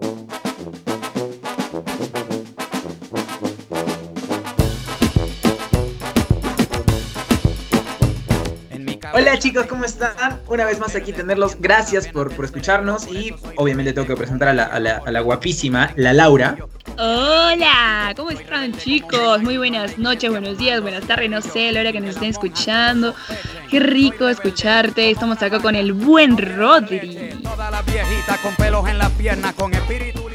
Thank you. Hola chicos, ¿cómo están? Una vez más aquí tenerlos. Gracias por, por escucharnos y obviamente tengo que presentar a la, a la, a la guapísima, la Laura. Hola, ¿cómo están chicos? Muy buenas noches, buenos días, buenas tardes, no sé, la hora que nos estén escuchando. Qué rico escucharte. Estamos acá con el buen Rodri.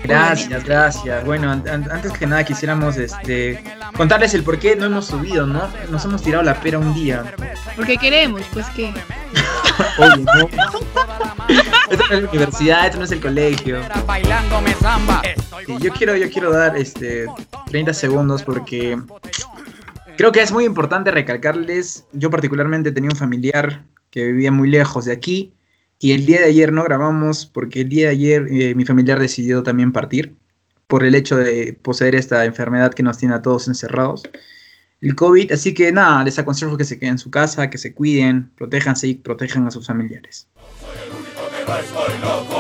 Gracias, gracias. Bueno, an- an- antes que nada quisiéramos este contarles el por qué no hemos subido, ¿no? Nos hemos tirado la pera un día. Porque queremos, pues que. Oye, no. Esto no es la universidad, esto no es el colegio. Sí, yo quiero, yo quiero dar este 30 segundos porque creo que es muy importante recalcarles. Yo particularmente tenía un familiar que vivía muy lejos de aquí y el día de ayer no grabamos porque el día de ayer eh, mi familiar decidió también partir por el hecho de poseer esta enfermedad que nos tiene a todos encerrados. El COVID, así que nada, les aconsejo que se queden en su casa, que se cuiden, protéjanse y protejan a sus familiares. Nena,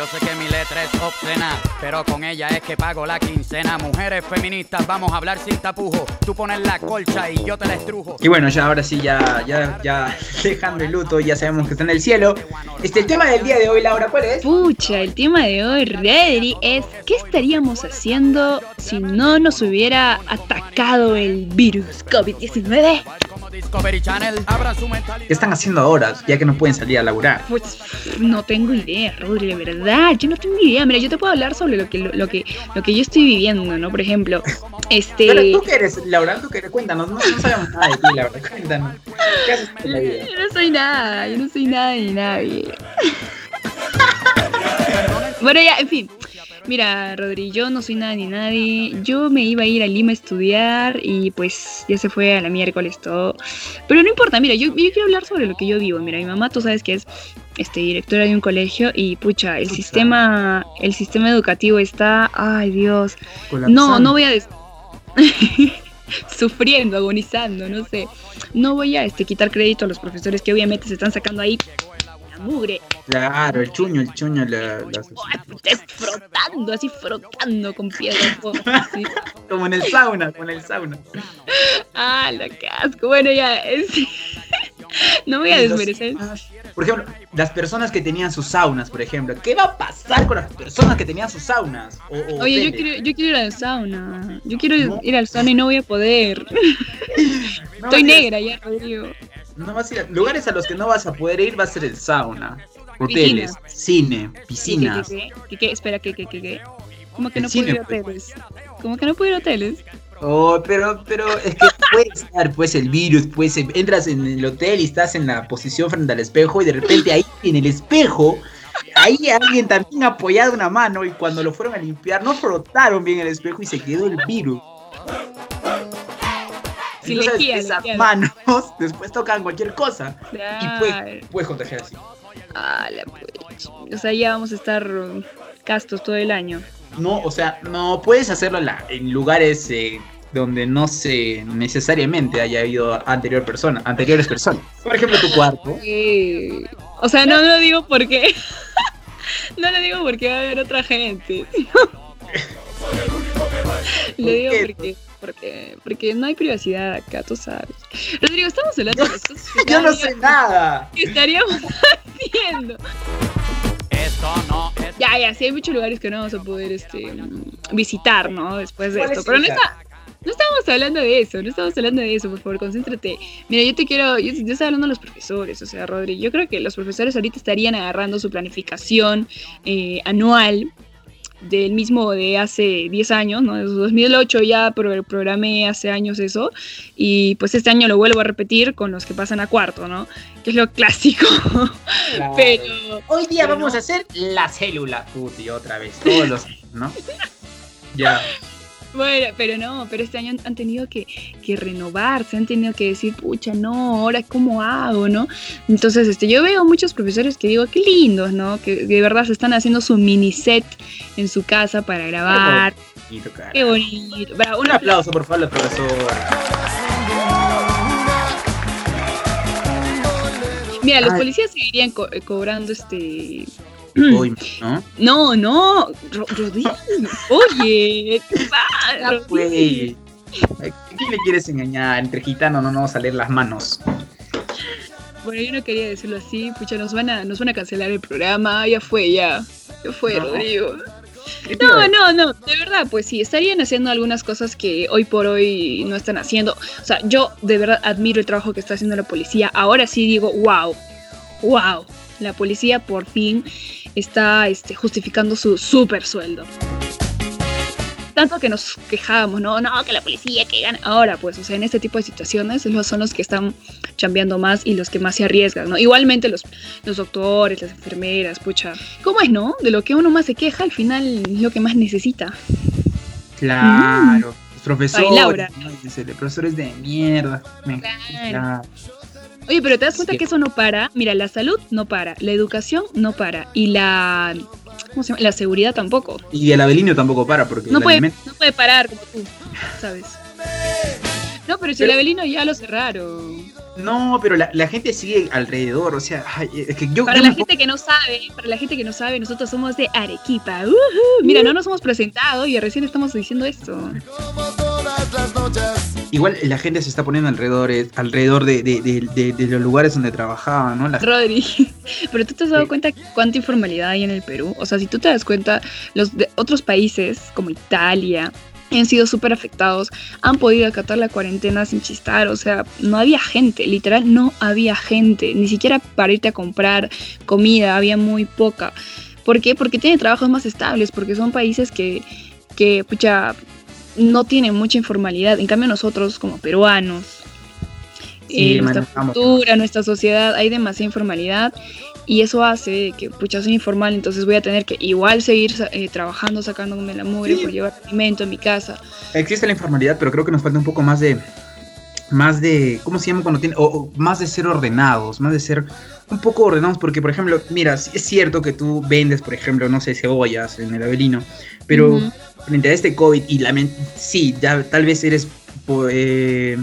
yo sé que mi letra es obscena, pero con ella es que pago la quincena. Mujeres feministas, vamos a hablar sin tapujo. Tú pones la colcha y yo te la estrujo. Y bueno, ya ahora sí, ya, ya, ya dejando el luto, ya sabemos que está en el cielo. Este, el tema del día de hoy, Laura, ¿cuál es? Pucha, el tema de hoy, Rodri, es ¿qué estaríamos haciendo si no nos hubiera atacado el virus COVID-19? Como Discovery Channel, abra su mentalidad. ¿Qué están haciendo ahora, ya que no pueden salir a laburar? Pues no tengo idea, Rodri, de verdad, yo no tengo idea. Mira, yo te puedo hablar sobre lo que, lo, lo que, lo que yo estoy viviendo, ¿no? Por ejemplo, este... Pero tú que eres, Laura, tú que eres, cuéntanos, no, no sabemos nada de ti, Laura, cuéntanos. ¿Qué haces en la vida? Yo no soy nada, yo no soy nada ni nadie. bueno, ya, en fin. Mira, Rodri, yo no soy nada ni nadie. Yo me iba a ir a Lima a estudiar y pues ya se fue a la miércoles todo. Pero no importa, mira, yo, yo quiero hablar sobre lo que yo vivo. Mira, mi mamá, tú sabes que es este, directora de un colegio y pucha, el Pucha. sistema, el sistema educativo está, ay Dios, no, Colapsando. no voy a des- sufriendo, agonizando, no sé. No voy a este, quitar crédito a los profesores que obviamente se están sacando ahí mugre, Claro, el chuño, el chuño, la, la- Ay, frotando, así frotando con piedras. como en el sauna, como en el sauna. Ah, la casco. Bueno, ya, es- no voy a desmerecer. Por ejemplo, las personas que tenían sus saunas, por ejemplo. ¿Qué va a pasar con las personas que tenían sus saunas? O- o Oye, yo quiero, yo quiero ir al sauna. Yo quiero No. ir al sauna y no voy a poder. No Estoy negra ya, Rodrigo. No vas a ir a- lugares a los que no vas a poder ir va a ser el sauna, hoteles, cine, ¿Qué, piscinas. qué, qué, qué, qué? Espera, ¿qué, qué, qué, qué? ¿Cómo que no puedo ir a pues. hoteles? ¿Cómo que no puedo ir a hoteles? Oh, pero, pero es que puede estar pues el virus, pues eh, entras en el hotel y estás en la posición frente al espejo y de repente ahí en el espejo, ahí alguien también apoyado una mano y cuando lo fueron a limpiar no frotaron bien el espejo y se quedó el virus. Sí, tú sabes esas manos después tocan cualquier cosa y puedes, puedes contagiar así. Ah, la puch. O sea, ya vamos a estar um, castos todo el año. No, o sea, no puedes hacerlo en, la- en lugares eh, donde no se necesariamente haya habido anterior persona, anteriores personas. Por ejemplo, tu cuarto. Eh, O sea, no lo digo porque. no lo digo porque va a haber otra gente. lo ¿Por digo qué? porque, porque, porque no hay privacidad acá, tú sabes. Rodrigo, estamos hablando de que Yo no sé nada. que estaríamos haciendo. Esto no es. Ya, ya, sí hay muchos lugares que no vamos a poder este, visitar, ¿no? Después de ¿Cuál esto. es Pero no está. No estamos hablando de eso, no estamos hablando de eso, por favor, concéntrate. Mira, yo te quiero, yo, yo estoy hablando de los profesores, o sea, Rodri, yo creo que los profesores ahorita estarían agarrando su planificación eh, anual del mismo de hace 10 años, ¿no? Desde 2008 ya pro- programé hace años eso, y pues este año lo vuelvo a repetir con los que pasan a cuarto, ¿no? Que es lo clásico. Pero hoy día pero vamos no. a hacer la célula. Puti, otra vez, todos los, ¿no? Ya. Bueno, pero no, pero este año han, tenido que, que renovarse, han tenido que decir, pucha, no, ahora cómo hago, ¿no? Entonces, este, yo veo muchos profesores que digo, qué lindos, ¿no? Que de verdad se están haciendo su mini set en su casa para grabar. Bonito, cara. Qué bonito. Bravo, Un aplauso, por favor, al profesor. Mira, los Ay. policías seguirían co- eh, cobrando este Hoy, ¿no? No, no, oye, ¿qué pasa? ¿Qué le quieres engañar? Entre gitanos no nos vamos a salir las manos. Bueno, yo no quería decirlo así, pucha, nos van a, nos van a cancelar el programa, ya fue, ya. Ya fue, Rodrigo. No, no, no, de verdad, pues sí, estarían haciendo algunas cosas que hoy por hoy no están haciendo. O sea, yo de verdad admiro el trabajo que está haciendo la policía. Ahora sí digo, wow, wow, la policía por fin está este, justificando su super sueldo tanto que nos quejábamos, no, no, que la policía que gana. Ahora, pues, o sea, en este tipo de situaciones son los que están chambeando más y los que más se arriesgan, ¿no? Igualmente los, los doctores, las enfermeras, pucha. ¿Cómo es, no? De lo que uno más se queja, al final es lo que más necesita. Claro. Los profesores. Laura. profesores de mierda. Claro. Oye, pero te das cuenta que eso no para. Mira, la salud no para, la educación no para y la ¿cómo se llama? La seguridad tampoco. Y el Avelino tampoco para, porque. No, puede, no puede parar como tú, ¿sabes? No, pero si el Avelino ya lo cerraron. No, pero la, gente sigue alrededor, o sea, es que yo... Para la gente que no sabe, para la gente que no sabe, nosotros somos de Arequipa. Mira, no nos hemos presentado y recién estamos diciendo esto. Igual la gente se está poniendo alrededor, eh, alrededor de, los lugares donde trabajaban, ¿no? Rodri, pero tú te has dado cuenta cuánta informalidad hay en el Perú. O sea, si tú te das cuenta, los de otros países como Italia, han sido súper afectados, han podido acatar la cuarentena sin chistar, o sea, no había gente, literal no había gente, ni siquiera para irte a comprar comida, había muy poca. ¿Por qué? Porque tienen trabajos más estables, porque son países que, que pucha, no tienen mucha informalidad. En cambio nosotros como peruanos, en eh, nuestra cultura, nuestra sociedad, hay demasiada informalidad y eso hace que, pucha, soy informal, entonces voy a tener que igual seguir eh, trabajando, sacándome la mugre por llevar alimento en mi casa. Existe la informalidad, pero creo que nos falta un poco más de, más de, ¿cómo se llama cuando tiene? O, más de ser ordenados, más de ser un poco ordenados, porque por ejemplo, mira, es cierto que tú vendes, por ejemplo, no sé, cebollas en el Avelino, pero frente a este COVID y la sí, ya tal vez eres eh,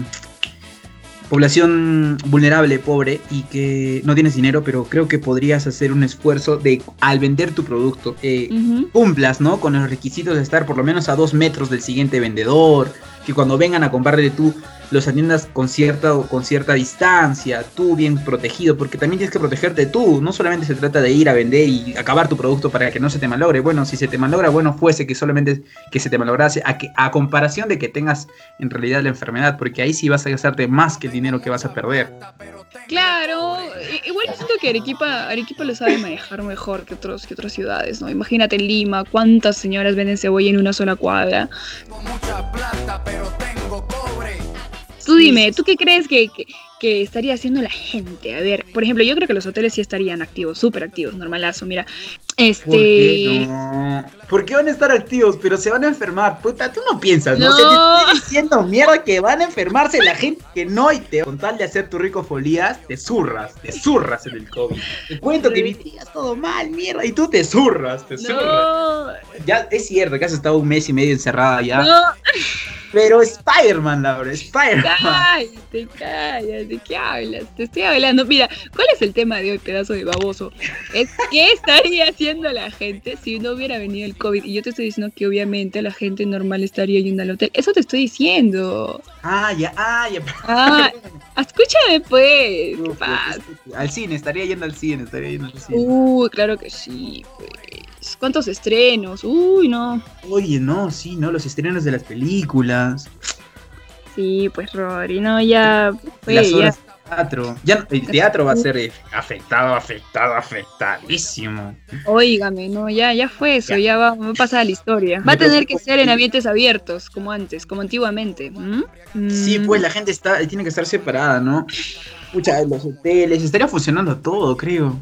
población vulnerable, pobre y que no tienes dinero, pero creo que podrías hacer un esfuerzo de al vender tu producto, eh, cumplas, ¿no? Con los requisitos de estar por lo menos a dos metros del siguiente vendedor, que cuando vengan a comprarle tú los atiendas con cierta, con cierta distancia, tú bien protegido, porque también tienes que protegerte tú, no solamente se trata de ir a vender y acabar tu producto para que no se te malogre, bueno, si se te malogra, bueno fuese que solamente que se te malograse, a, que, a comparación de que tengas en realidad la enfermedad, porque ahí sí vas a gastarte más que el dinero que vas a perder. Claro, igual siento que Arequipa, Arequipa lo sabe manejar mejor que, otros, que otras ciudades, ¿no? Imagínate Lima, cuántas señoras venden cebolla en una sola cuadra. mucha plata, pero tengo cobre. Tú dime, ¿tú qué crees que, que, estaría haciendo la gente? A ver, por ejemplo, yo creo que los hoteles sí estarían activos, súper activos, normalazo, mira. Este... ¿Por qué, no? ¿Por qué van a estar activos? Pero se van a enfermar. Puta, tú no piensas, ¿no? Se te estoy diciendo mierda que van a enfermarse la gente que no y te con tal de hacer tu rico folías, te zurras, te zurras en el COVID. Te cuento que vivías todo mal, mierda, y tú te zurras, te zurras. Ya es cierto que has estado un mes y medio encerrada ya. No. Pero Spider-Man, Laura, Spider-Man. Cállate, cállate, ¿qué hablas? Te estoy hablando. Mira, ¿cuál es el tema de hoy, pedazo de baboso? Es qué estaría haciendo la gente si no hubiera venido el COVID. Y yo te estoy diciendo que obviamente la gente normal estaría yendo al hotel. Eso te estoy diciendo. Ah, ya, ah, ya. Ah, escúchame pues. ¿Qué pasa? Al cine, estaría yendo al cine, estaría yendo al cine. Uy, claro que sí, pues. ¿Cuántos estrenos? Uy, no. Oye, no, sí, no, los estrenos de las películas. Sí, pues Rory, no, ya. las horas teatro. Ya, el teatro va a ser afectado, afectado, afectadísimo. Óigame, no, ya, ya fue eso, ya, va, a pasar a la historia. Va a tener que ser en ambientes abiertos, como antes, como antiguamente. Sí, pues la gente está, tiene que estar separada, ¿no? Mucha, los hoteles, estaría funcionando todo, creo.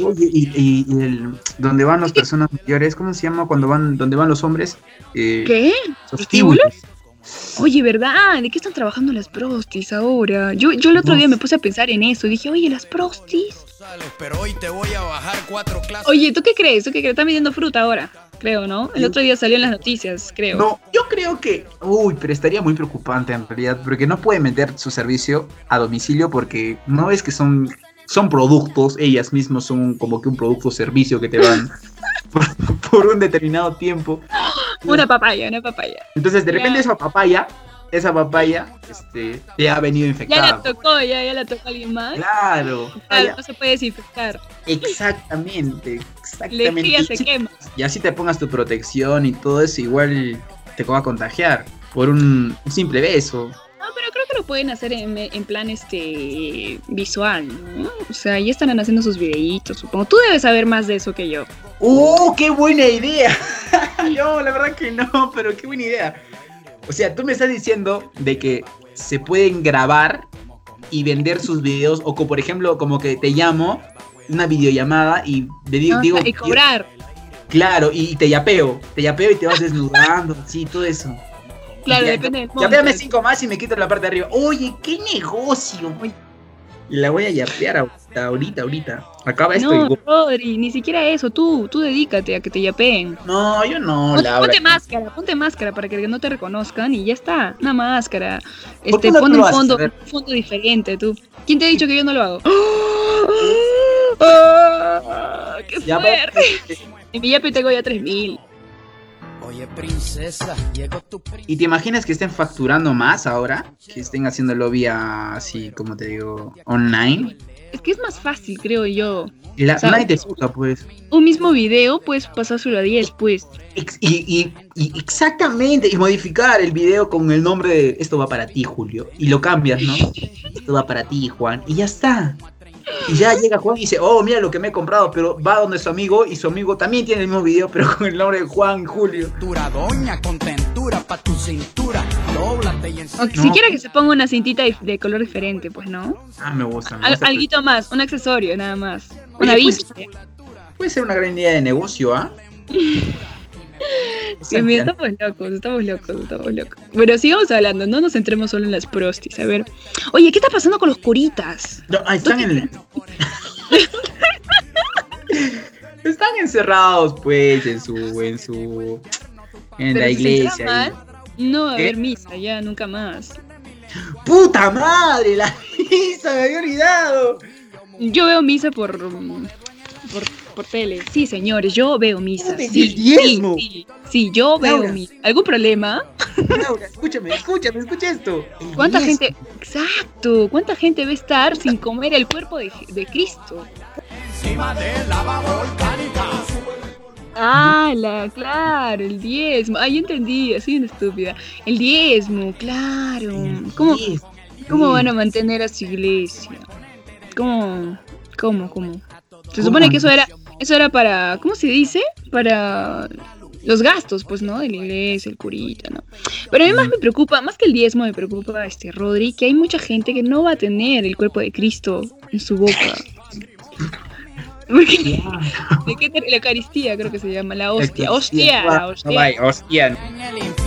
Oye, y, el, donde van las personas mayores, ¿cómo se llama cuando van, donde van los hombres? Eh, ¿Qué? ¿Prostíbulos? Oye, ¿verdad? ¿De qué están trabajando las prostis ahora? Yo, yo el otro día me puse a pensar en eso. Dije, oye, las prostis. Pero hoy te voy a bajar cuatro clases. Oye, ¿tú qué crees? ¿Tú qué crees? Están vendiendo fruta ahora, creo, ¿no? El otro día salió en las noticias, creo. No, yo creo que. Uy, pero estaría muy preocupante en realidad, porque no puede meter su servicio a domicilio porque no es que son son productos, ellas mismas son como que un producto o servicio que te van por, un determinado tiempo. Una papaya, una papaya. Entonces, de repente esa papaya, esa papaya, este, te ha venido infectada. Ya la tocó, ya, ya la tocó alguien más. Claro. Claro, no se puede desinfectar. Exactamente, exactamente. Se quema. Y así te pongas tu protección y todo eso, igual te va a contagiar por un simple beso lo pueden hacer en, plan este visual, ¿no? O sea, ya están haciendo sus videitos, supongo. Tú debes saber más de eso que yo. ¡Oh, qué buena idea! yo, la verdad que no, pero qué buena idea. O sea, tú me estás diciendo de que se pueden grabar y vender sus videos, o como, por ejemplo, como que te llamo, una videollamada y te digo... digo y cobrar. claro, y te yapeo, te yapeo y te vas desnudando, sí, todo eso. Claro, depende del Ya Yapeame cinco más y me quito la parte de arriba. Oye, qué negocio. Y la voy a yapear ahorita, ahorita, ahorita. Acaba esto no, Rodri, ni siquiera eso. Tú, tú dedícate a que te yapeen. No, yo no, ponte, Ponte máscara, ponte máscara para que no te reconozcan y ya está. Una máscara. Este, pon un fondo, un fondo diferente, tú. ¿Quién te ha dicho que yo no lo hago? ¡Ah! ¡Qué fuerte! En mi yape tengo ya 3000. Oye, princesa, llegó tu ¿Y te imaginas que estén facturando más ahora? Que estén haciendo lobby así, como te digo, online. Es que es más fácil, creo yo. La, nadie te pues. Un mismo video puedes pasárselo a 10, pues. Y, y, exactamente, y modificar el video con el nombre de esto va para ti, Julio. Y lo cambias, ¿no? esto va para ti, Juan. Y ya está. Y ya llega Juan y dice, oh, mira lo que me he comprado, pero va donde su amigo y su amigo también tiene el mismo video, pero con el nombre de Juan Julio. Doña, contentura pa' tu cintura, Si quiere que se ponga una cintita de color diferente, pues no. Ah, me gusta. alguito más, un accesorio nada más. una pues, Puede ser una gran idea de negocio, ¿ah? estamos locos, estamos locos, estamos locos. Bueno, sigamos hablando, no nos centremos solo en las prostis. A ver. Oye, ¿qué está pasando con los curitas? No, están en Están encerrados, pues, en su. en su. en la iglesia. no va a haber misa ya, nunca más. ¡Puta madre! ¡La misa! ¡Me había olvidado! Yo veo misa por. por por tele. Sí, señores, yo veo misa. Sí, sí, sí, yo veo misa. ¿Algún problema? Laura, escúchame, escúchame, escucha esto. ¿Cuánta gente, exacto, cuánta gente va a estar sin comer el cuerpo de, de Cristo? Encima de lava volcánica. Ah, la, claro, el diezmo. Ay, entendí, así una estúpida. El diezmo, claro. ¿Cómo, ¿Cómo van a mantener a su iglesia? ¿Cómo? ¿Cómo? ¿Cómo? Se supone que eso era eso era para, ¿cómo se dice? Para los gastos, pues, ¿no? De la iglesia, el curita, ¿no? Pero a mí más me preocupa, más que el diezmo, me preocupa, este, Rodri, que hay mucha gente que no va a tener el cuerpo de Cristo en su boca. ¿De qué La Eucaristía creo que se llama, la hostia. Hostia, la hostia. hostia.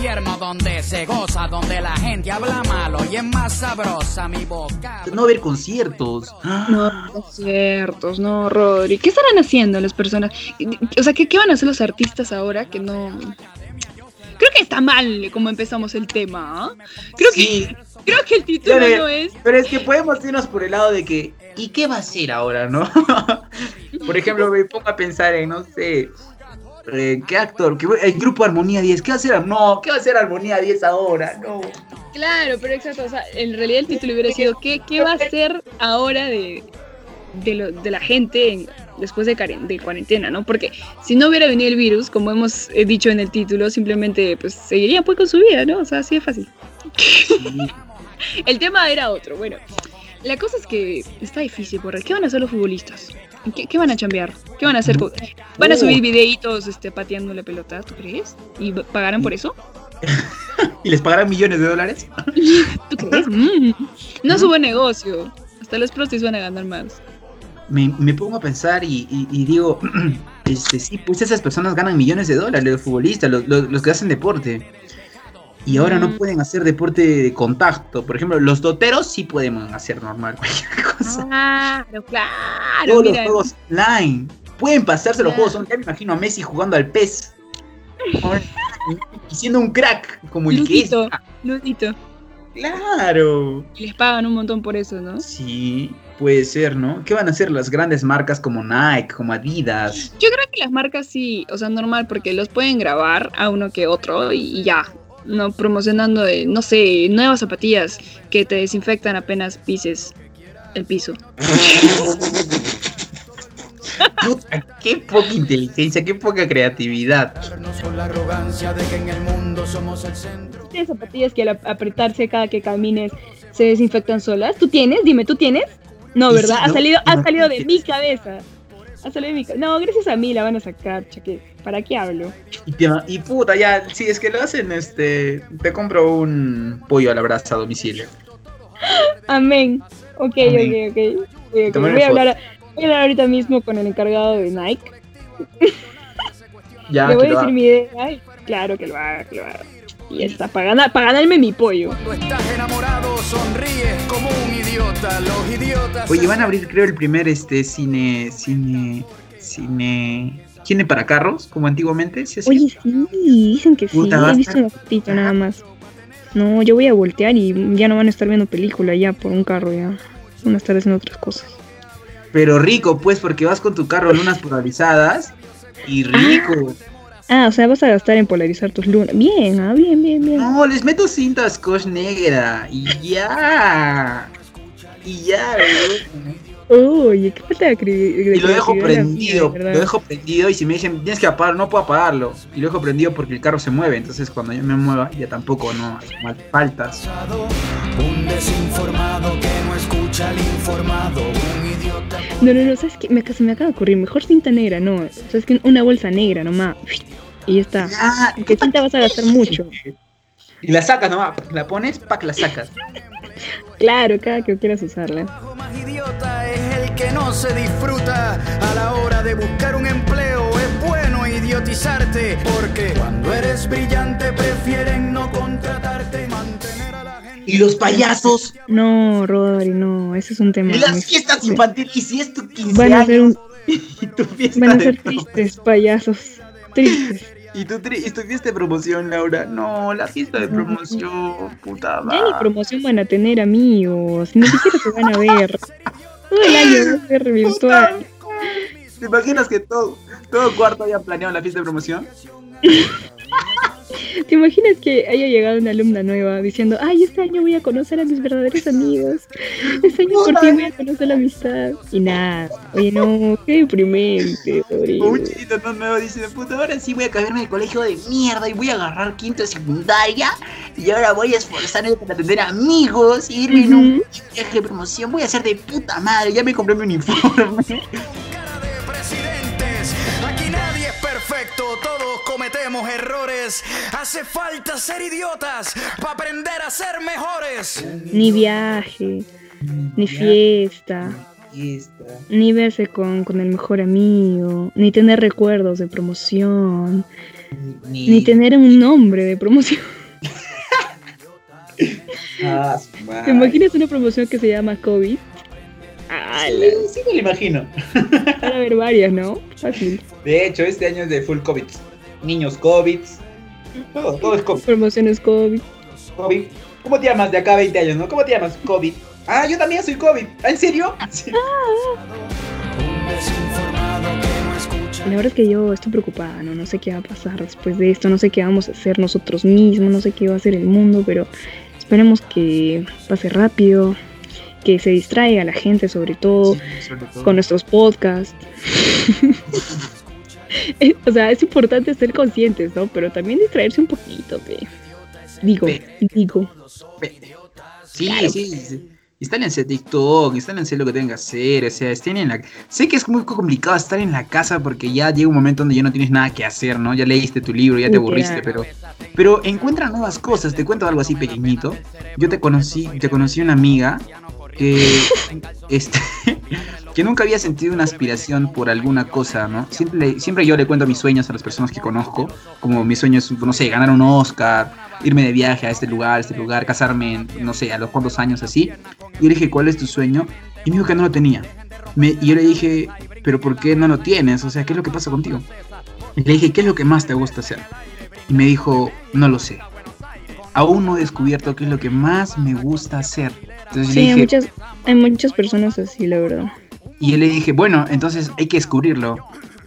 Infierno donde se goza, donde la gente habla malo y es más sabrosa mi boca. No haber conciertos. No, conciertos, no, Rodri. ¿Qué estarán haciendo las personas? O sea, ¿qué, qué van a hacer los artistas ahora que no... Creo que está mal como empezamos el tema. ¿ah? Creo que creo que el título no es. Pero es que podemos irnos por el lado de que ¿y qué va a hacer ahora, no? Por ejemplo, me pongo a pensar en, no sé, eh, ¿qué actor? el grupo Armonía 10, ¿qué va a hacer? No, ¿qué va a hacer Armonía 10 ahora? No. Claro, pero exacto, o sea, en realidad el título hubiera sido, ¿qué, qué va a hacer ahora de, de, la gente después de, de, cuarentena, ¿no? Porque si no hubiera venido el virus, como hemos eh, dicho en el título, simplemente pues seguirían pues con su vida, ¿no? O sea, así es fácil. el tema era otro, bueno. La cosa es que está difícil, porque ¿qué van a hacer los futbolistas? ¿Qué, van a chambear? ¿Qué van a hacer? ¿Van a subir videitos este, pateando la pelota, tú crees? ¿Y pagarán por eso? ¿Y les pagarán millones de dólares? ¿Tú crees? Mm. No es un buen negocio. Hasta los prostis van a ganar más. Me, pongo a pensar y, digo, este, sí, pues esas personas ganan millones de dólares, los futbolistas, los que hacen deporte y ahora no pueden hacer deporte de contacto. Por ejemplo, los doteros sí pueden hacer normal cualquier cosa. Claro, claro. Todos los juegos online. Pueden pasarse los juegos online. Ya me imagino a Messi jugando al PES. y siendo un crack como el que es. Ludito. Claro. Y les pagan un montón por eso, ¿no? Sí. Puede ser, ¿no? ¿Qué van a hacer las grandes marcas como Nike, como Adidas? Yo creo que las marcas sí, o sea, normal, porque los pueden grabar a uno que otro y, ya. No promocionando, no sé, nuevas zapatillas que te desinfectan apenas pises el piso. qué poca inteligencia, qué poca creatividad. Tienes zapatillas que al apretarse cada que camines se desinfectan solas. ¿Tú tienes? Dime, ¿tú tienes? No, ¿verdad? ha salido, ha salido de mi cabeza. Ha salido de mi. No, gracias a mí la van a sacar, cheque. ¿Para qué hablo? Y, puta, ya, si es que lo hacen, este, te compro un pollo a la brasa a domicilio. Amén. Ok, ok, ok. Voy, a hablar, voy a hablar ahorita mismo con el encargado de Nike. Ya, Le voy a decir mi idea. claro que lo haga, que lo haga. Y está, para, ganarme mi pollo. Cuando estás enamorado, sonríes como un idiota. Los idiotas. Oye, van a abrir, creo, el primer este cine. Cine. Cine. ¿Cine para carros? Como antiguamente. Oye, sí, dicen que sí. He visto un fotito nada más. No, yo voy a voltear y ya no van a estar viendo película ya por un carro ya. Van a estar haciendo otras cosas. Pero rico, pues, porque vas con tu carro lunas polarizadas y rico. Ah, o sea, vas a gastar en polarizar tus lunas. Bien, ah, bien, bien, bien. No, les meto cinta scotch negra y ya. Y ya, Oye, qué falta de. Y lo dejo prendido, lo dejo prendido y si me dicen tienes que apagar, no puedo apagarlo. Y lo dejo prendido porque el carro se mueve, entonces cuando yo me mueva ya tampoco no hay faltas. Un desinformado que no escucha al informado, un idiota. No, no, no, sabes que me, se me acaba de ocurrir, mejor cinta negra, no, sabes que una bolsa negra nomás. Y ya está. Ah, que cinta vas a gastar mucho. Y la sacas nomás, la pones, pack, la sacas. Claro, cada que quieras usarla. más idiota es el que no se disfruta a la hora de buscar un empleo. Es bueno idiotizarte porque cuando eres brillante prefieren no contratarte, ¿Y los payasos? No, Rodri, no, ese es un tema. ¿Y las fiestas infantiles? ¿Y si es tu 15 Van a ser un... ¿Y tu fiesta Van a ser tristes, payasos. Tristes. ¿Y tu, ¿Y tu fiesta de promoción, Laura? No, la fiesta de promoción, puta madre. Ya ni promoción van a tener amigos, ni siquiera se van a ver. Todo el año va a ser virtual. ¿Te imaginas que todo, todo cuarto haya planeado la fiesta de promoción? ¿Te imaginas que haya llegado una alumna nueva diciendo, ay, este año voy a conocer a mis verdaderos amigos? Este año por ti voy a conocer la amistad. Y nada, oye, no, qué deprimente. Un chiquito no nuevo dice, puta, ahora sí voy a cambiarme de colegio de mierda y voy a agarrar quinto de secundaria y ahora voy a esforzarme para tener amigos y irme en un viaje de promoción. Voy a ser de puta madre, ya me compré mi uniforme. Cometemos errores. Hace falta ser idiotas para aprender a ser mejores. Ni viaje, ni fiesta. Ni verse con, el mejor amigo, ni tener recuerdos de promoción, ni, tener un nombre de promoción. ah, ¿Te imaginas una promoción que se llama COVID? sí, sí me lo imagino. Van a haber varias, ¿no? Fácil. De hecho, este año es de full COVID niños COVID. Todo, todo es COVID. Promociones COVID. COVID. ¿Cómo te llamas de acá a 20 años, no? ¿Cómo te llamas? COVID. Ah, yo también soy COVID. ¿En serio? La verdad es que yo estoy preocupada, ¿no? No sé qué va a pasar después de esto, no sé qué vamos a hacer nosotros mismos, no sé qué va a hacer el mundo, pero esperemos que pase rápido, que se distraiga la gente sobre todo, sobre todo. con nuestros podcasts. o sea, es importante ser conscientes, ¿no? Pero también distraerse un poquito, ¿ve? Digo, digo. Sí, sí, sí. Instálense TikTok, instálense lo que tengan que hacer, o sea, estén en la... Sé que es muy complicado estar en la casa porque ya llega un momento donde ya no tienes nada que hacer, ¿no? Ya leíste tu libro, ya te aburriste, pero... Pero encuentra nuevas cosas, te cuento algo así pequeñito. Yo te conocí, te conocí una amiga que... este, que nunca había sentido una aspiración por alguna cosa, ¿no? Siempre, siempre yo le cuento mis sueños a las personas que conozco, como mis sueños, no sé, ganar un Oscar, irme de viaje a este lugar, a este lugar, casarme, no sé, a los cuantos años así. Y yo le dije, ¿cuál es tu sueño? Y me dijo que no lo tenía. y yo le dije, ¿pero por qué no lo tienes? O sea, ¿qué es lo que pasa contigo? Y le dije, ¿qué es lo que más te gusta hacer? Y me dijo, no lo sé. Aún no he descubierto qué es lo que más me gusta hacer. sí, hay, muchas, hay muchas personas así, la verdad. Y yo le dije, bueno, entonces hay que descubrirlo.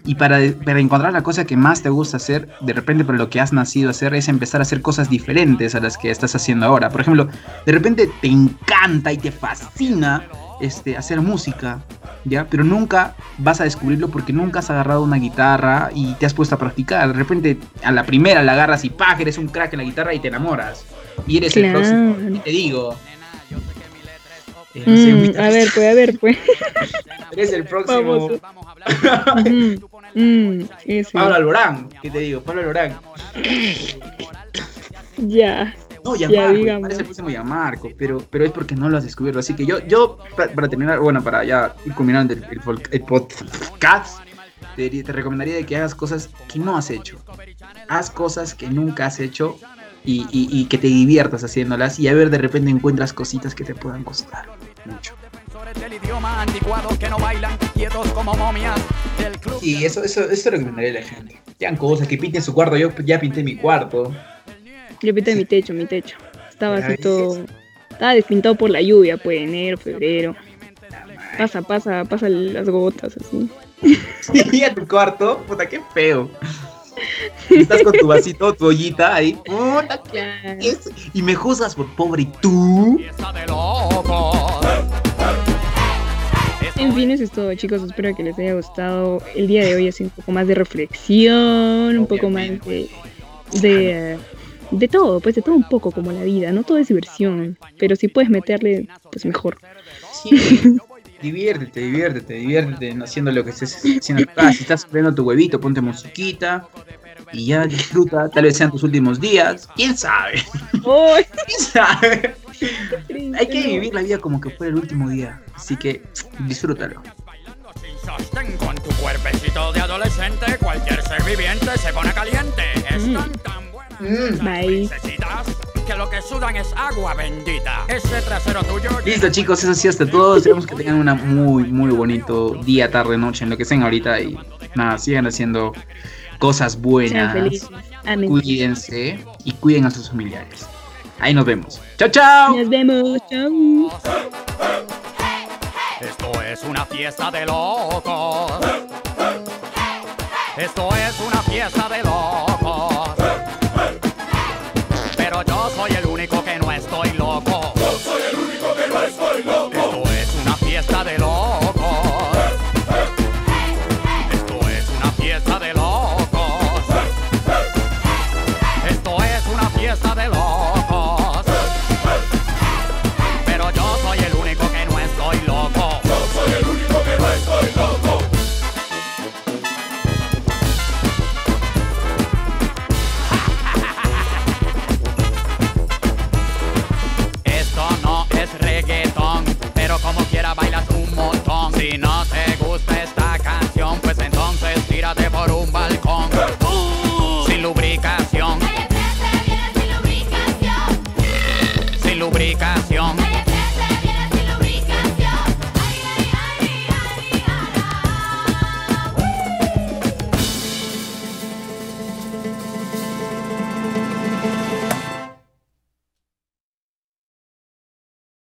Y para, para, encontrar la cosa que más te gusta hacer, de repente por lo que has nacido a hacer es empezar a hacer cosas diferentes a las que estás haciendo ahora. Por ejemplo, de repente te encanta y te fascina este, hacer música, ¿ya? Pero nunca vas a descubrirlo porque nunca has agarrado una guitarra y te has puesto a practicar. De repente a la primera la agarras y ¡pah! eres un crack en la guitarra y te enamoras. Y eres el próximo. Y te digo, eh, mm, a ver, pues, a ver, pues. Eres el próximo. mm, Pablo Alborán, ¿qué te digo? Pablo Alborán. Ya. No, ya, ya Marco, parece el próximo ya Marco, pero, pero es porque no lo has descubierto. Así que yo, yo para, terminar, bueno, para ya ir culminando el, el, podcast, te, te, recomendaría de que hagas cosas que no has hecho. Haz cosas que nunca has hecho y, y, y que te diviertas haciéndolas y a ver de repente encuentras cositas que te puedan costar mucho. Y eso, eso, eso es lo que me daría la gente. Que cosas, que pinten su cuarto. Yo ya pinté mi cuarto. Yo pinté mi techo, mi techo. Estaba así todo. Estaba despintado por la lluvia, pues enero, febrero. Pasa, pasa, pasa las gotas así. Sí, a tu cuarto, puta, qué feo. Estás con tu vasito, tu ollita ahí. Puta, y me juzgas por pobre y tú. En fin, eso es todo, chicos. Espero que les haya gustado. El día de hoy ha sido un poco más de reflexión, un poco más de, de, todo, pues de todo un poco como la vida. No todo es diversión, pero si puedes meterle, pues mejor. Sí. diviértete, diviértete, diviértete haciendo lo que estés haciendo acá. Si estás viendo tu huevito, ponte musiquita y ya disfruta. Tal vez sean tus últimos días. ¿Quién sabe? ¿Quién sabe? Hay que vivir la vida como que fuera el último día. Así que disfrútalo. Con tu cuerpecito de adolescente, cualquier ser viviente se pone caliente. Están tan. Mm. Bye. Que lo que sudan es agua bendita. Ese trasero tuyo. Listo, chicos, eso sí hasta todo. Esperemos que tengan un muy, muy bonito día, tarde, noche, en lo que estén ahorita. Y nada, sigan haciendo cosas buenas. Cuídense y cuiden a sus familiares. Ahí nos vemos. Chao, chao. Nos vemos. Chao. Esto es una fiesta de locos. Esto es una fiesta de locos. Yo soy el único que no estoy loco.